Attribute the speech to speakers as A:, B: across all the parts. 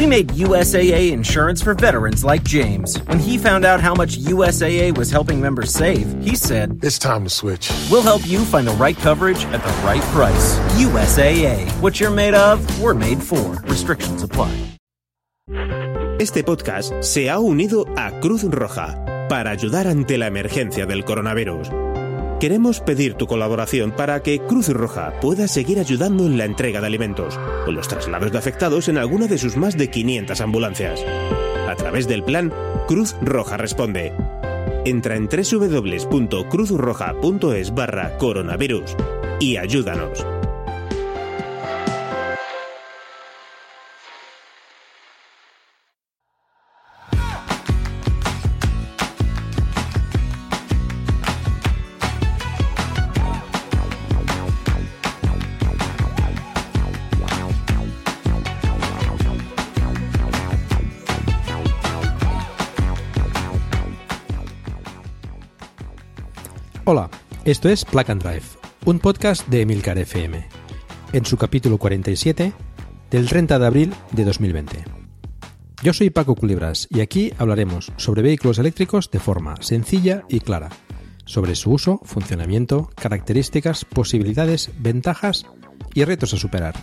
A: We made USAA insurance for veterans like James. When he found out how much USAA was helping members save, he said,
B: It's time to switch.
A: We'll help you find the right coverage at the right price. USAA. What you're made of, we're made for. Restrictions apply.
C: Este podcast se ha unido a Cruz Roja para ayudar ante la emergencia del coronavirus. Queremos pedir tu colaboración para que Cruz Roja pueda seguir ayudando en la entrega de alimentos o los traslados de afectados en alguna de sus más de 500 ambulancias. A través del plan Cruz Roja Responde. Entra en www.cruzroja.es barra coronavirus y ayúdanos.
D: Esto es Plug and Drive, un podcast de Emilcar FM, en su capítulo 47 del 30 de abril de 2020. Yo soy Paco Culebras y aquí hablaremos sobre vehículos eléctricos de forma sencilla y clara, sobre su uso, funcionamiento, características, posibilidades, ventajas y retos a superar.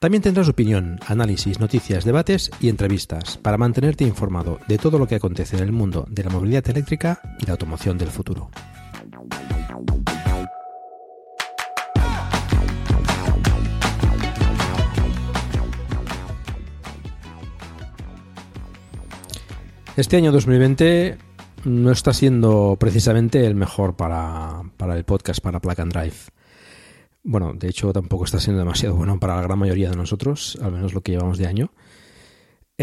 D: También tendrás opinión, análisis, noticias, debates y entrevistas para mantenerte informado de todo lo que acontece en el mundo de la movilidad eléctrica y la automoción del futuro. Este año 2020 no está siendo precisamente el mejor para, para el podcast, para Plug and Drive. Bueno, de hecho tampoco está siendo demasiado bueno para la gran mayoría de nosotros, al menos lo que llevamos de año.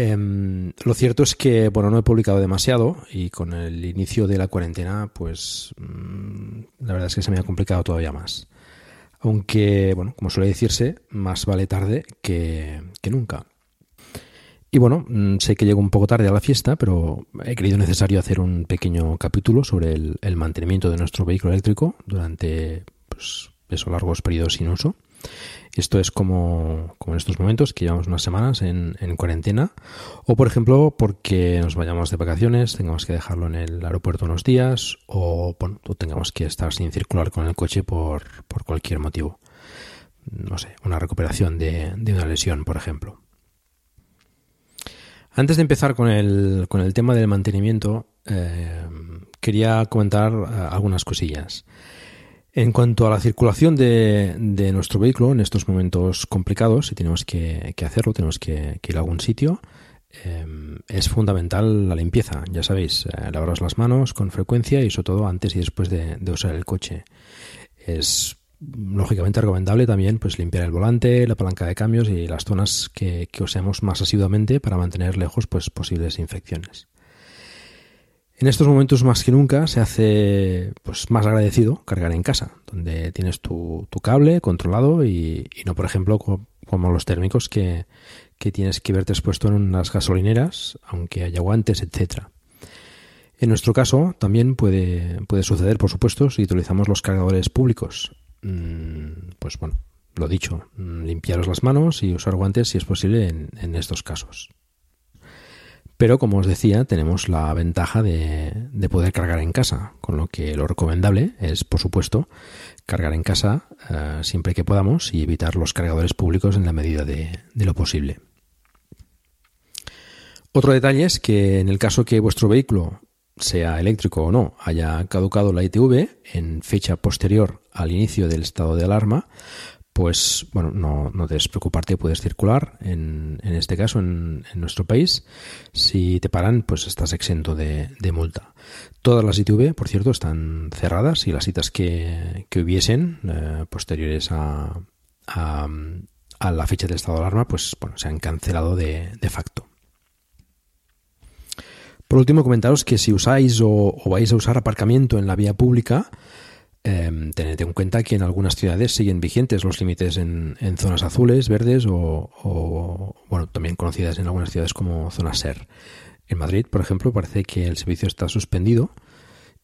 D: Em, lo cierto es que, bueno, no he publicado demasiado y con el inicio de la cuarentena, pues mm, la verdad es que se me ha complicado todavía más. Aunque, bueno, como suele decirse, más vale tarde que, nunca. Y bueno, mm, sé que llego un poco tarde a la fiesta, pero he creído necesario hacer un pequeño capítulo sobre el, el mantenimiento de nuestro vehículo eléctrico durante pues, esos largos periodos sin uso. Esto es como, como en estos momentos, que llevamos unas semanas en, en, cuarentena, o por ejemplo porque nos vayamos de vacaciones, tengamos que dejarlo en el aeropuerto unos días, o bueno, tengamos que estar sin circular con el coche por, por cualquier motivo. No sé, una recuperación de, de una lesión, por ejemplo. Antes de empezar con el, con el tema del mantenimiento, eh, quería comentar uh, algunas cosillas. En cuanto a la circulación de, nuestro vehículo en estos momentos complicados, si tenemos que, hacerlo, tenemos que, ir a algún sitio, eh, es fundamental la limpieza. Ya sabéis, eh, lavaros las manos con frecuencia y sobre todo antes y después de, de usar el coche. Es lógicamente recomendable también pues limpiar el volante, la palanca de cambios y las zonas que, que usemos más asiduamente para mantener lejos pues posibles infecciones. En estos momentos más que nunca se hace pues más agradecido cargar en casa, donde tienes tu, cable controlado y, no, por ejemplo, como los térmicos que, que, tienes que verte expuesto en unas gasolineras, aunque haya guantes, etcétera. En nuestro caso también puede, puede suceder, por supuesto, si utilizamos los cargadores públicos. Pues bueno, lo dicho, limpiaros las manos y usar guantes si es posible en estos casos. Pero como os decía, tenemos la ventaja de, de, poder cargar en casa, con lo que lo recomendable es, por supuesto, cargar en casa uh, siempre que podamos y evitar los cargadores públicos en la medida de, de, lo posible. Otro detalle es que en el caso que vuestro vehículo, sea eléctrico o no, haya caducado la ITV en fecha posterior al inicio del estado de alarma, pues bueno, no, no debes preocuparte, puedes circular en, este caso en, nuestro país. Si te paran, pues estás exento de, multa. Todas las ITV, por cierto, están cerradas y las citas que, hubiesen eh, posteriores a, la fecha del estado de alarma, pues bueno, se han cancelado de, facto. Por último, comentaros que si usáis o vais a usar aparcamiento en la vía pública, eh, tened en cuenta que en algunas ciudades siguen vigentes los límites en, zonas azules, verdes o, bueno, también conocidas en algunas ciudades como zonas SER. En Madrid, por ejemplo, parece que el servicio está suspendido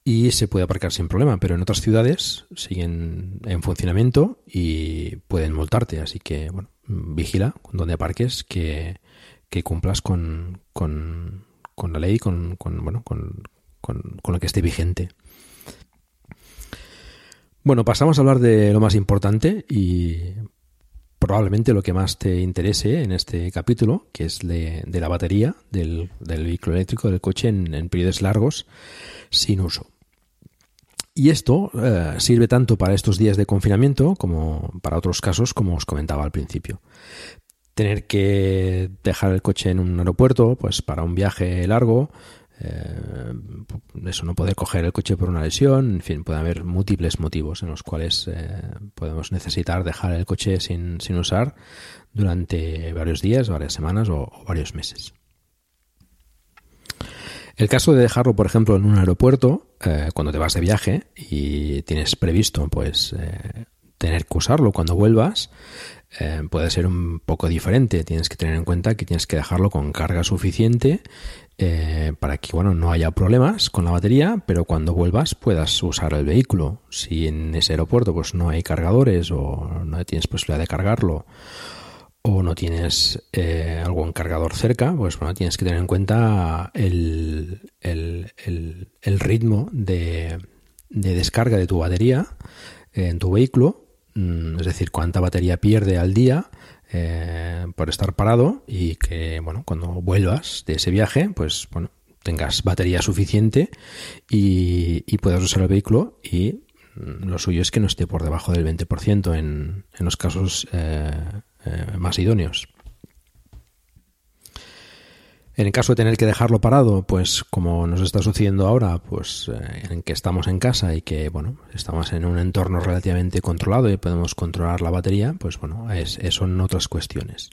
D: y se puede aparcar sin problema, pero en otras ciudades siguen en funcionamiento y pueden multarte, así que bueno, vigila donde aparques que, cumplas con, la ley, con, con bueno, con lo que esté vigente. Bueno, pasamos a hablar de lo más importante y probablemente lo que más te interese en este capítulo, que es de, la batería del, vehículo eléctrico del coche en, periodos largos sin uso. Y esto eh, sirve tanto para estos días de confinamiento como para otros casos, como os comentaba al principio. Tener que dejar el coche en un aeropuerto, pues para un viaje largo, eh, eso no poder coger el coche por una lesión, en fin, puede haber múltiples motivos en los cuales eh, podemos necesitar dejar el coche sin, usar durante varios días, varias semanas o, varios meses. El caso de dejarlo, por ejemplo, en un aeropuerto, eh, cuando te vas de viaje y tienes previsto, pues, tener que usarlo cuando vuelvas, puede ser un poco diferente. Tienes que tener en cuenta que tienes que dejarlo con carga suficiente eh, para que bueno, no haya problemas con la batería, pero cuando vuelvas puedas usar el vehículo. Si en ese aeropuerto pues no hay cargadores o no tienes posibilidad de cargarlo o no tienes eh, algún cargador cerca, pues bueno, tienes que tener en cuenta el, ritmo de, de, descarga de tu batería en tu vehículo, es decir, cuánta batería pierde al día eh, por estar parado y que, bueno, cuando vuelvas de ese viaje, pues, bueno, tengas batería suficiente y, puedas usar el vehículo y mm, lo suyo es que no esté por debajo del 20% en, en los casos eh, eh, más idóneos. En el caso de tener que dejarlo parado, pues como nos está sucediendo ahora, pues eh, en que estamos en casa y que bueno, estamos en un entorno relativamente controlado y podemos controlar la batería, pues bueno, es, son otras cuestiones.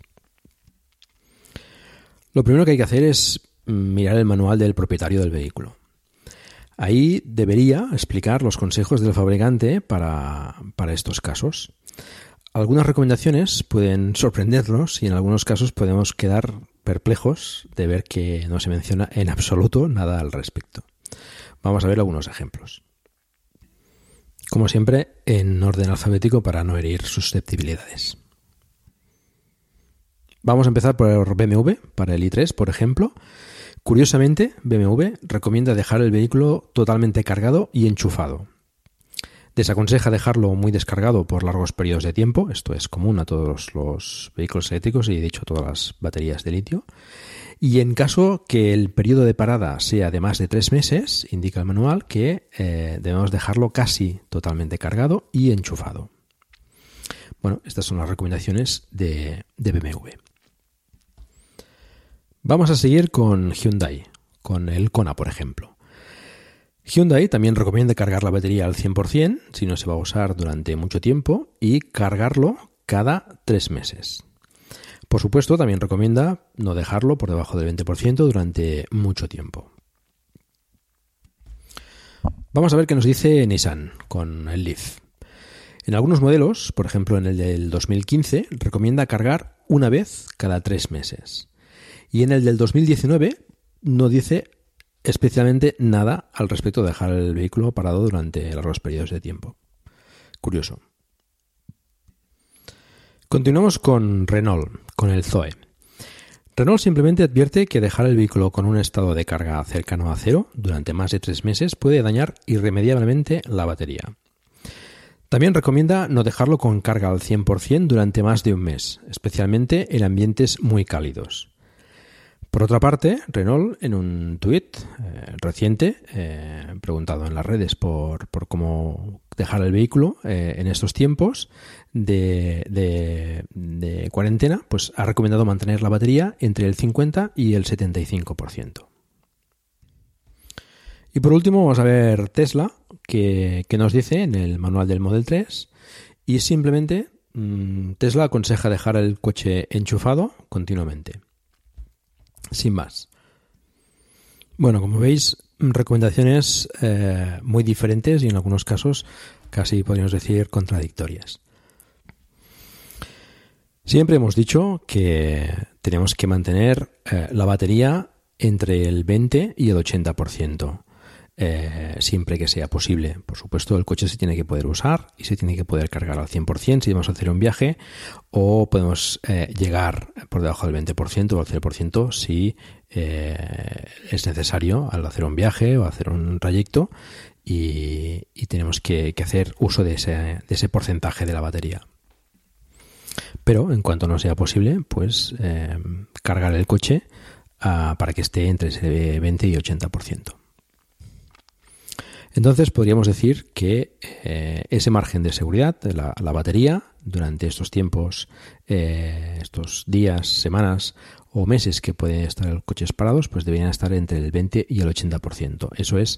D: Lo primero que hay que hacer es mirar el manual del propietario del vehículo. Ahí debería explicar los consejos del fabricante para, para estos casos. Algunas recomendaciones pueden sorprendernos y en algunos casos podemos quedar perplejos de ver que no se menciona en absoluto nada al respecto. Vamos a ver algunos ejemplos. Como siempre, en orden alfabético para no herir susceptibilidades. Vamos a empezar por BMW, para el i3, por ejemplo. Curiosamente, BMW recomienda dejar el vehículo totalmente cargado y enchufado. Desaconseja dejarlo muy descargado por largos periodos de tiempo, esto es común a todos los vehículos eléctricos y de hecho a todas las baterías de litio. Y en caso que el periodo de parada sea de más de tres meses, indica el manual que eh, debemos dejarlo casi totalmente cargado y enchufado. Bueno, estas son las recomendaciones de, de BMW. Vamos a seguir con Hyundai, con el Kona, por ejemplo. Hyundai también recomienda cargar la batería al 100% si no se va a usar durante mucho tiempo y cargarlo cada tres meses. Por supuesto, también recomienda no dejarlo por debajo del 20% durante mucho tiempo. Vamos a ver qué nos dice Nissan con el Leaf. En algunos modelos, por ejemplo en el del 2015, recomienda cargar una vez cada tres meses. Y en el del 2019 no dice especialmente nada al respecto de dejar el vehículo parado durante largos periodos de tiempo. Curioso. Continuamos con Renault, con el Zoe. Renault simplemente advierte que dejar el vehículo con un estado de carga cercano a cero durante más de tres meses puede dañar irremediablemente la batería. También recomienda no dejarlo con carga al 100% durante más de un mes, especialmente en ambientes muy cálidos. Por otra parte, Renault, en un tuit eh, reciente, eh, preguntado en las redes por, cómo dejar el vehículo eh, en estos tiempos de, cuarentena, pues ha recomendado mantener la batería entre el 50 y el 75%. Y por último, vamos a ver Tesla, que, nos dice en el manual del Model 3, y simplemente mm, Tesla aconseja dejar el coche enchufado continuamente sin más. Bueno, como veis, recomendaciones eh, muy diferentes y en algunos casos casi podríamos decir contradictorias. Siempre hemos dicho que tenemos que mantener eh, la batería entre el 20 y el 80%. Eh, siempre que sea posible. Por supuesto, el coche se tiene que poder usar y se tiene que poder cargar al 100% si vamos a hacer un viaje o podemos eh, llegar por debajo del 20% o al 0% si eh, es necesario al hacer un viaje o hacer un trayecto y, tenemos que, hacer uso de ese, de ese porcentaje de la batería. Pero en cuanto no sea posible, pues cargar el coche ah, para que esté entre ese 20 y 80%. Entonces podríamos decir que eh, ese margen de seguridad de la, batería durante estos tiempos, eh, estos días, semanas o meses que pueden estar los coches parados, pues deberían estar entre el 20 y el 80%. Eso es,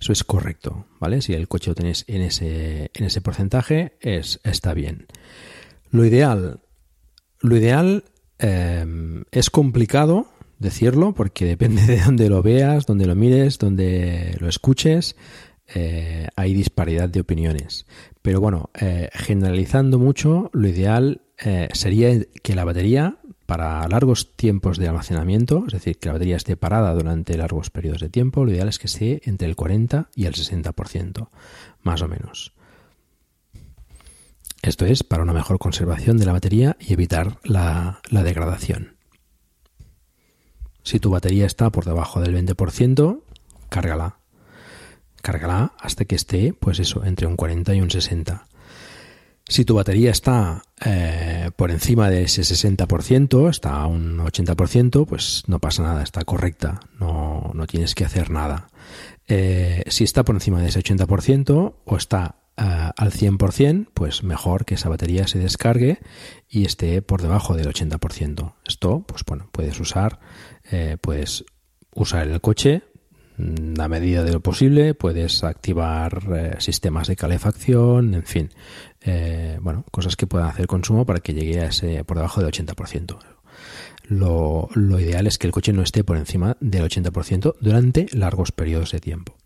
D: eso es correcto, ¿vale? Si el coche lo tenéis en ese, en ese porcentaje, es, está bien. Lo ideal, lo ideal eh, es complicado decirlo porque depende de dónde lo veas, dónde lo mires, dónde lo escuches. Eh, hay disparidad de opiniones. Pero bueno, eh, generalizando mucho, lo ideal eh, sería que la batería para largos tiempos de almacenamiento, es decir, que la batería esté parada durante largos periodos de tiempo, lo ideal es que esté entre el 40 y el 60%, más o menos. Esto es para una mejor conservación de la batería y evitar la degradación. Si tu batería está por debajo del 20%, cárgala. Cárgala hasta que esté, pues eso, entre un 40 y un 60. Si tu batería está eh, por encima de ese 60%, está a un 80%, pues no pasa nada, está correcta, no, no tienes que hacer nada. Eh, si está por encima de ese 80% o está al 100%, pues mejor que esa batería se descargue y esté por debajo del 80%. Esto, pues bueno, puedes usar eh, puedes usar el coche mm, a medida de lo posible, puedes activar eh, sistemas de calefacción, en fin, eh, bueno, cosas que puedan hacer consumo para que llegue a ese por debajo del 80%. Lo, lo ideal es que el coche no esté por encima del 80% durante largos periodos de tiempo.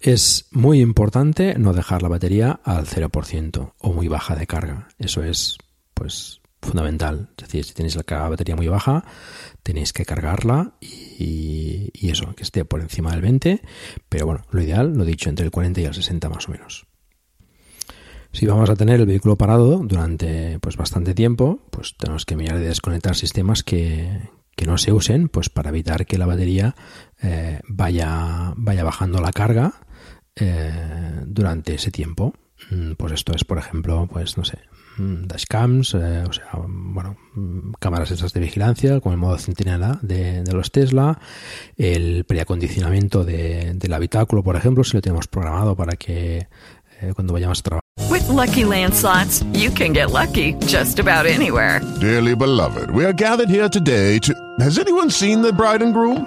D: Es muy importante no dejar la batería al 0% o muy baja de carga. Eso es, pues, fundamental. Es decir, si tenéis la batería muy baja, tenéis que cargarla y, eso, que esté por encima del 20, pero bueno, lo ideal, lo dicho, entre el 40 y el 60 más o menos. Si vamos a tener el vehículo parado durante pues bastante tiempo, pues tenemos que mirar de desconectar sistemas que, no se usen, pues para evitar que la batería eh, vaya, vaya bajando la carga eh, durante ese tiempo. Pues esto es, por ejemplo, pues no sé, Mm, dashcams, eh, o sea, bueno, mm, cámaras esas de vigilancia con el modo centinela de, de los Tesla, el preacondicionamiento de, del habitáculo, por ejemplo, si lo tenemos programado para que eh, cuando vayamos a trabajar.
B: With lucky landslots, you can get lucky just about anywhere.
E: Dearly beloved, we are gathered here today to. Has anyone seen the bride and groom?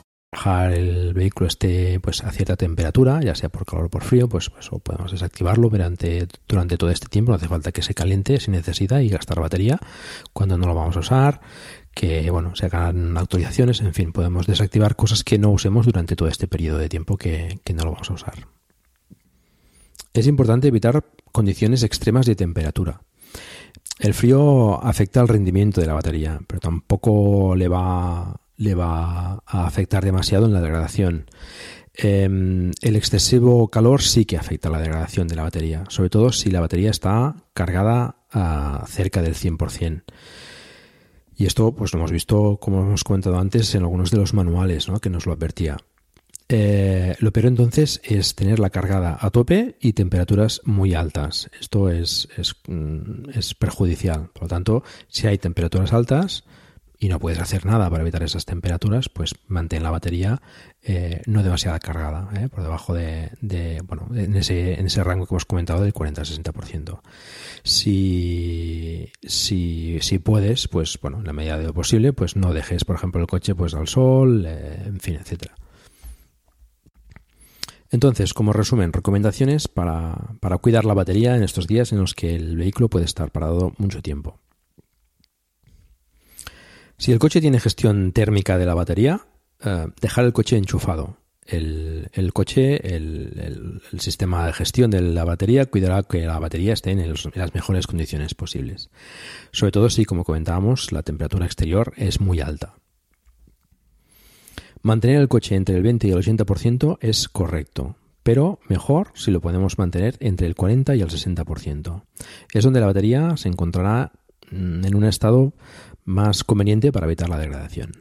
D: El vehículo esté pues a cierta temperatura, ya sea por calor o por frío, pues, pues podemos desactivarlo durante, todo este tiempo. No hace falta que se caliente sin necesidad y gastar batería cuando no lo vamos a usar que bueno, se hagan actualizaciones, en fin, podemos desactivar cosas que no usemos durante todo este periodo de tiempo que, no lo vamos a usar. Es importante evitar condiciones extremas de temperatura. El frío afecta al rendimiento de la batería, pero tampoco le va, le va a afectar demasiado en la degradación. Em, el excesivo calor sí que afecta a la degradación de la batería, sobre todo si la batería está cargada a cerca del 100%. Y esto pues lo hemos visto, como hemos comentado antes, en algunos de los manuales ¿no? que nos lo advertía. Eh, lo peor entonces es tenerla cargada a tope y temperaturas muy altas. Esto es, es, mm, es perjudicial. Por lo tanto, si hay temperaturas altas, y no puedes hacer nada para evitar esas temperaturas, pues mantén la batería eh, no demasiado cargada, eh, por debajo de, bueno, en ese, en ese rango que hemos comentado del 40 al 60%. Si, si, si puedes, pues bueno, en la medida de lo posible, pues no dejes, por ejemplo, el coche pues al sol, eh, en fin, etcétera. Entonces, como resumen, recomendaciones para, para cuidar la batería en estos días en los que el vehículo puede estar parado mucho tiempo. Si el coche tiene gestión térmica de la batería, eh, dejar el coche enchufado. El, coche, el, sistema de gestión de la batería cuidará que la batería esté en, en las mejores condiciones posibles. Sobre todo si, como comentábamos, la temperatura exterior es muy alta. Mantener el coche entre el 20 y el 80% es correcto, pero mejor si lo podemos mantener entre el 40 y el 60%. Es donde la batería se encontrará mm, en un estado más conveniente para evitar la degradación.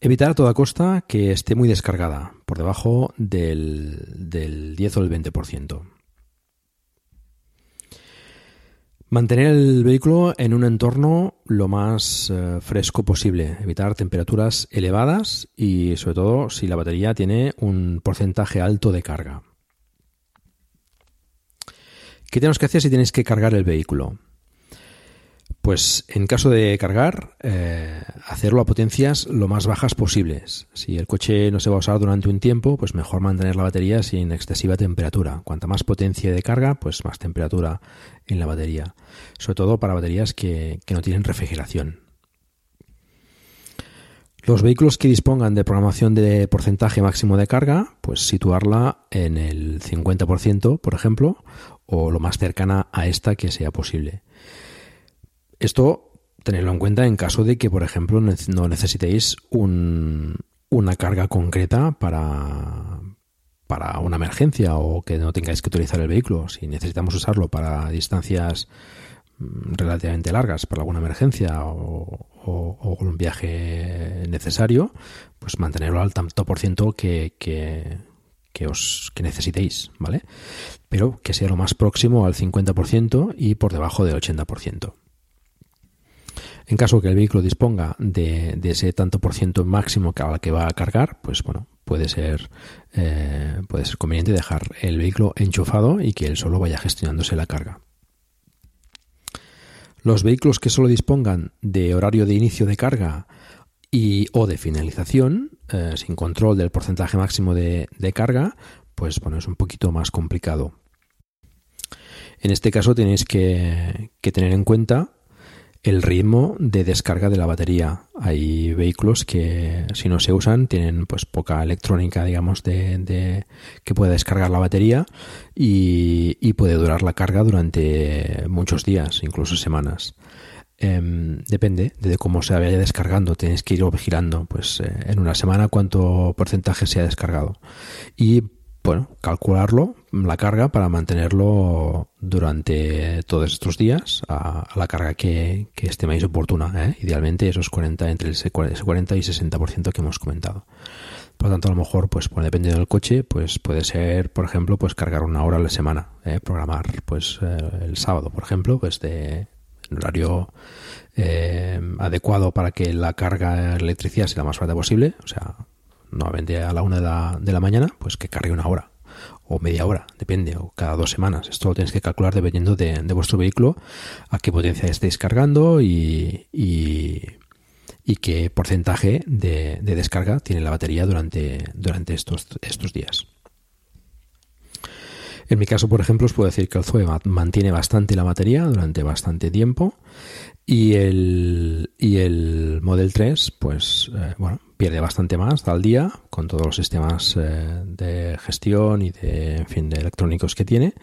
D: Evitar a toda costa que esté muy descargada, por debajo del, del 10 o el 20%. Mantener el vehículo en un entorno lo más eh, fresco posible, evitar temperaturas elevadas y sobre todo si la batería tiene un porcentaje alto de carga. ¿Qué tenemos que hacer si tienes que cargar el vehículo? Pues en caso de cargar, eh, hacerlo a potencias lo más bajas posibles. Si el coche no se va a usar durante un tiempo, pues mejor mantener la batería sin excesiva temperatura. Cuanta más potencia de carga, pues más temperatura en la batería. Sobre todo para baterías que, que no tienen refrigeración. Los vehículos que dispongan de programación de porcentaje máximo de carga, pues situarla en el 50%, por ejemplo, o lo más cercana a esta que sea posible. Esto tenerlo en cuenta en caso de que, por ejemplo, no necesitéis un- una carga concreta para, para una emergencia o que no tengáis que utilizar el vehículo. Si necesitamos usarlo para distancias mm, relativamente largas, para alguna emergencia o un viaje necesario, pues mantenerlo al tanto por ciento que, que, que os que necesitéis, ¿vale? Pero que sea lo más próximo al 50% y por debajo del 80%. En caso que el vehículo disponga de, de ese tanto por ciento máximo al que va a cargar, pues bueno, puede ser, eh, puede ser conveniente dejar el vehículo enchufado y que él solo vaya gestionándose la carga. Los vehículos que solo dispongan de horario de inicio de carga y o de finalización, eh, sin control del porcentaje máximo de, carga, pues bueno, es un poquito más complicado. En este caso tenéis que tener en cuenta el ritmo de descarga de la batería. Hay vehículos que si no se usan tienen pues poca electrónica, digamos, de, que pueda descargar la batería y, y puede durar la carga durante muchos días, incluso semanas. Em, depende de cómo se vaya descargando. Tienes que ir vigilando, pues eh, en una semana cuánto porcentaje se ha descargado. Y bueno, calcularlo, la carga, para mantenerlo durante todos estos días a, la carga que, que estiméis oportuna. ¿eh? Idealmente esos 40, entre ese 40 y 60% que hemos comentado. Por lo tanto, a lo mejor, pues, dependiendo del coche, pues puede ser, por ejemplo, pues cargar una hora a la semana, ¿eh? programar, pues eh, el sábado, por ejemplo, pues de en horario adecuado para que la carga electricidad sea la más barata posible, o sea, nuevamente a la una de la, de la mañana, pues que cargue una hora o media hora, depende, o cada dos semanas. Esto lo tenéis que calcular dependiendo de, vuestro vehículo, a qué potencia estéis cargando y, y, y qué porcentaje de, de descarga tiene la batería durante, durante estos, estos días. En mi caso, por ejemplo, os puedo decir que el Zoe ma- mantiene bastante la batería durante bastante tiempo y el, y el Model 3, pues, eh, bueno, pierde bastante más al día con todos los sistemas eh, de gestión y de, en fin, de electrónicos que tiene.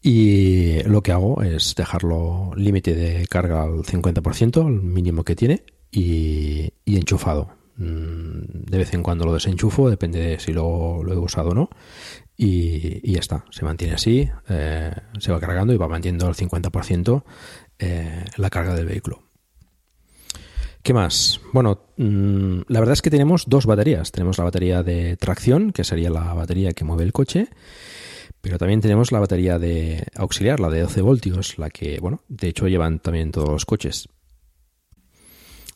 D: Y lo que hago es dejarlo límite de carga al 50%, el mínimo que tiene, y, enchufado. Mm, De vez en cuando lo desenchufo, depende de si lo he usado o no. Y, ya está, se mantiene así, eh, se va cargando y va manteniendo al 50% eh, la carga del vehículo. ¿Qué más? Bueno, mm, la verdad es que tenemos dos baterías. Tenemos la batería de tracción, que sería la batería que mueve el coche, pero también tenemos la batería de auxiliar, la de 12 voltios, la que, bueno, de hecho llevan también todos los coches.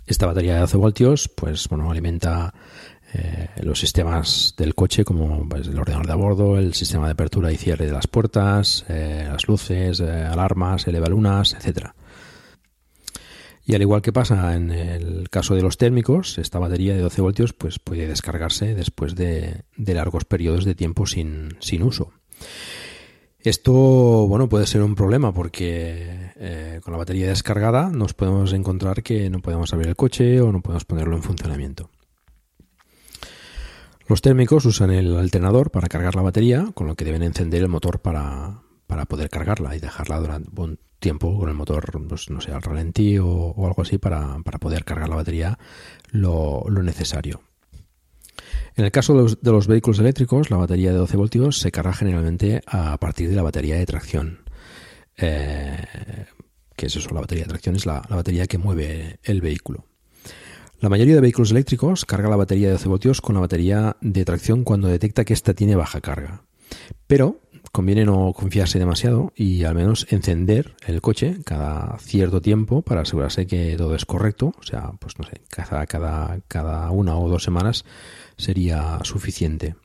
D: Esta batería de 12 voltios, pues bueno, alimenta eh, los sistemas del coche como pues, el ordenador de a bordo, el sistema de apertura y cierre de las puertas, eh, las luces, eh, alarmas, elevalunas, etcétera. Y al igual que pasa en el caso de los térmicos, esta batería de 12 voltios pues, puede descargarse después de, de largos periodos de tiempo sin, sin uso. Esto, bueno, puede ser un problema porque eh, con la batería descargada nos podemos encontrar que no podemos abrir el coche o no podemos ponerlo en funcionamiento. Los térmicos usan el alternador para cargar la batería, con lo que deben encender el motor para, poder cargarla y dejarla durante un tiempo con el motor, pues, no sé, al ralentí o, algo así para, poder cargar la batería lo necesario. En el caso de los, vehículos eléctricos, la batería de 12 voltios se carga generalmente a partir de la batería de tracción. Eh, que es eso, la batería de tracción es la, batería que mueve el vehículo. La mayoría de vehículos eléctricos carga la batería de 12 voltios con la batería de tracción cuando detecta que ésta tiene baja carga. Pero conviene no confiarse demasiado y al menos encender el coche cada cierto tiempo para asegurarse que todo es correcto. O sea, pues no sé, cada, cada, cada una o dos semanas sería suficiente.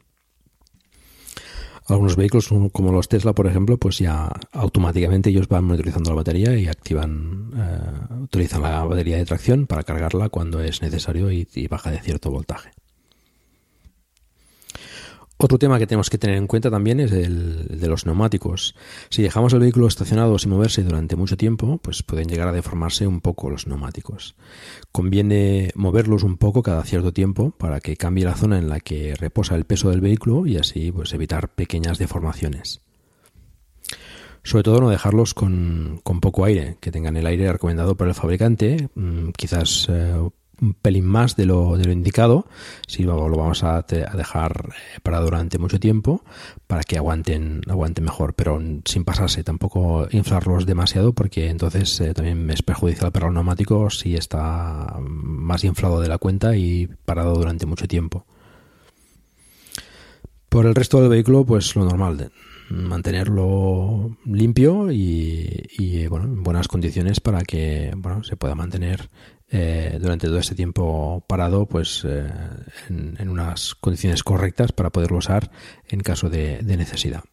D: Algunos vehículos como los Tesla, por ejemplo, pues ya automáticamente ellos van monitorizando la batería y activan, eh, utilizan la batería de tracción para cargarla cuando es necesario y baja de cierto voltaje. Otro tema que tenemos que tener en cuenta también es el de los neumáticos. Si dejamos el vehículo estacionado sin moverse durante mucho tiempo, pues pueden llegar a deformarse un poco los neumáticos. Conviene moverlos un poco cada cierto tiempo para que cambie la zona en la que reposa el peso del vehículo y así pues evitar pequeñas deformaciones. Sobre todo no dejarlos con, poco aire, que tengan el aire recomendado por el fabricante, mm, quizás eh, un pelín más de lo, de lo indicado, si lo, vamos a, dejar eh, para durante mucho tiempo para que aguanten, mejor, pero sin pasarse, tampoco inflarlos demasiado porque entonces eh, también es perjudicial para los neumáticos si está más inflado de la cuenta y parado durante mucho tiempo. Por el resto del vehículo, pues lo normal, mantenerlo limpio y, bueno, en buenas condiciones para que bueno, se pueda mantener eh, durante todo este tiempo parado pues eh, en, unas condiciones correctas para poderlo usar en caso de, necesidad.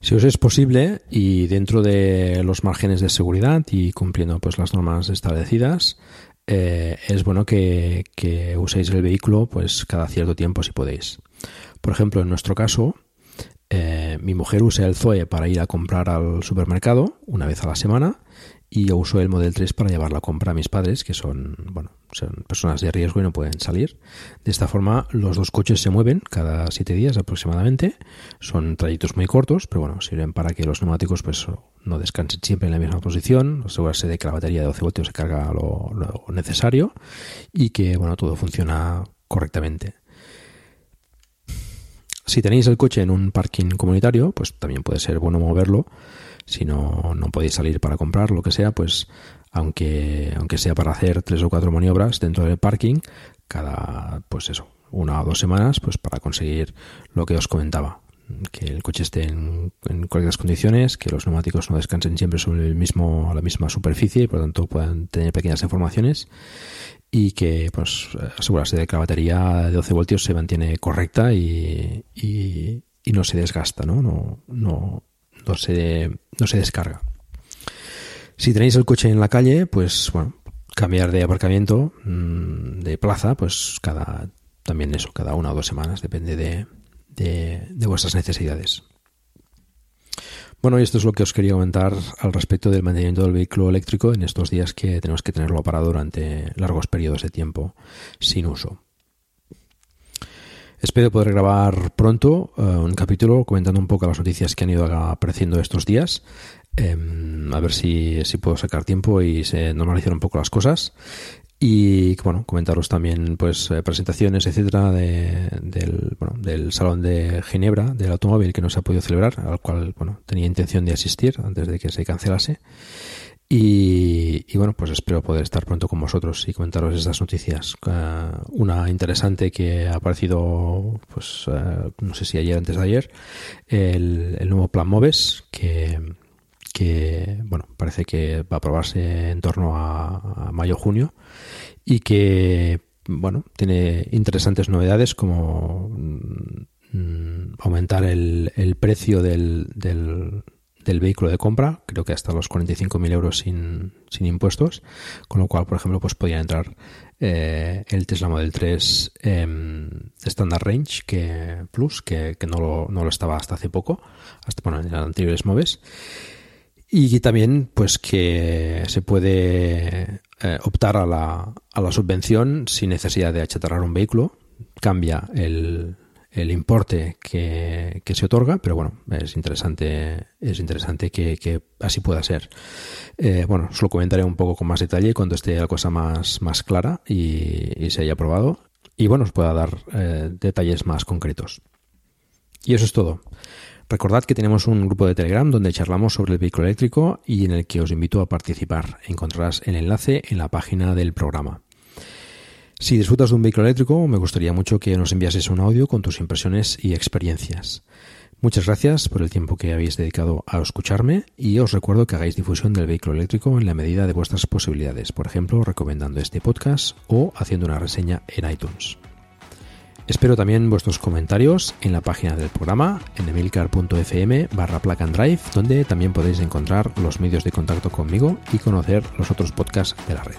D: Si os es posible y dentro de los márgenes de seguridad y cumpliendo pues las normas establecidas, eh, es bueno que, que, uséis el vehículo pues cada cierto tiempo si podéis. Por ejemplo, en nuestro caso, mi mujer usa el Zoe para ir a comprar al supermercado una vez a la semana y yo uso el Model 3 para llevar la compra a mis padres, que son, bueno, son personas de riesgo y no pueden salir. De esta forma, los dos coches se mueven cada siete días aproximadamente. Son trayectos muy cortos, pero bueno, sirven para que los neumáticos pues, no descansen siempre en la misma posición, asegurarse de que la batería de 12 voltios se carga lo, lo necesario y que, bueno, todo funciona correctamente. Si tenéis el coche en un parking comunitario, pues también puede ser bueno moverlo. Si no, no podéis salir para comprar, lo que sea, pues aunque, aunque sea para hacer tres o cuatro maniobras dentro del parking, cada, pues eso, una o dos semanas, pues para conseguir lo que os comentaba, que el coche esté en, correctas condiciones, que los neumáticos no descansen siempre sobre el mismo, la misma superficie y por lo tanto puedan tener pequeñas informaciones y que pues asegurarse de que la batería de 12 voltios se mantiene correcta y, y, no se desgasta, ¿no? No, no, no, se, no se descarga. Si tenéis el coche en la calle, pues bueno, cambiar de aparcamiento, mm, de plaza, pues cada también eso, cada una o dos semanas, depende de, de vuestras necesidades. Bueno, y esto es lo que os quería comentar al respecto del mantenimiento del vehículo eléctrico en estos días que tenemos que tenerlo parado durante largos periodos de tiempo sin uso. Espero poder grabar pronto eh, un capítulo comentando un poco las noticias que han ido apareciendo estos días. Em, a ver si, si, puedo sacar tiempo y se normalizar un poco las cosas y bueno comentaros también pues eh, presentaciones etcétera del, bueno, del salón de Ginebra del automóvil que no se ha podido celebrar al cual bueno tenía intención de asistir antes de que se cancelase y, bueno pues espero poder estar pronto con vosotros y comentaros estas noticias una interesante que ha aparecido pues eh, no sé si ayer antes de ayer el, el nuevo plan Moves que que bueno parece que va a aprobarse en torno a, mayo junio y que bueno tiene interesantes novedades como mm, aumentar el, el precio del, del vehículo de compra, creo que hasta los 45.000 euros sin, sin, impuestos, con lo cual, por ejemplo, pues podría entrar eh, el Tesla Model 3 eh, Standard Range que Plus, que, que no, lo, no, lo, estaba hasta hace poco, hasta bueno, en anteriores MOVES. Y también, pues que se puede eh, optar a la, a la subvención sin necesidad de achatarrar un vehículo. Cambia el, el importe que, se otorga, pero bueno, es interesante, es interesante que, así pueda ser. Eh, bueno, os lo comentaré un poco con más detalle cuando esté la cosa más, más clara y, se haya probado. Y bueno, os pueda dar eh, detalles más concretos. Y eso es todo. Recordad que tenemos un grupo de Telegram donde charlamos sobre el vehículo eléctrico y en el que os invito a participar. Encontrarás el enlace en la página del programa. Si disfrutas de un vehículo eléctrico, me gustaría mucho que nos enviases un audio con tus impresiones y experiencias. Muchas gracias por el tiempo que habéis dedicado a escucharme y os recuerdo que hagáis difusión del vehículo eléctrico en la medida de vuestras posibilidades, por ejemplo, recomendando este podcast o haciendo una reseña en iTunes. Espero también vuestros comentarios en la página del programa en emilcar.fm barra donde también podéis encontrar los medios de contacto conmigo y conocer los otros podcasts de la red.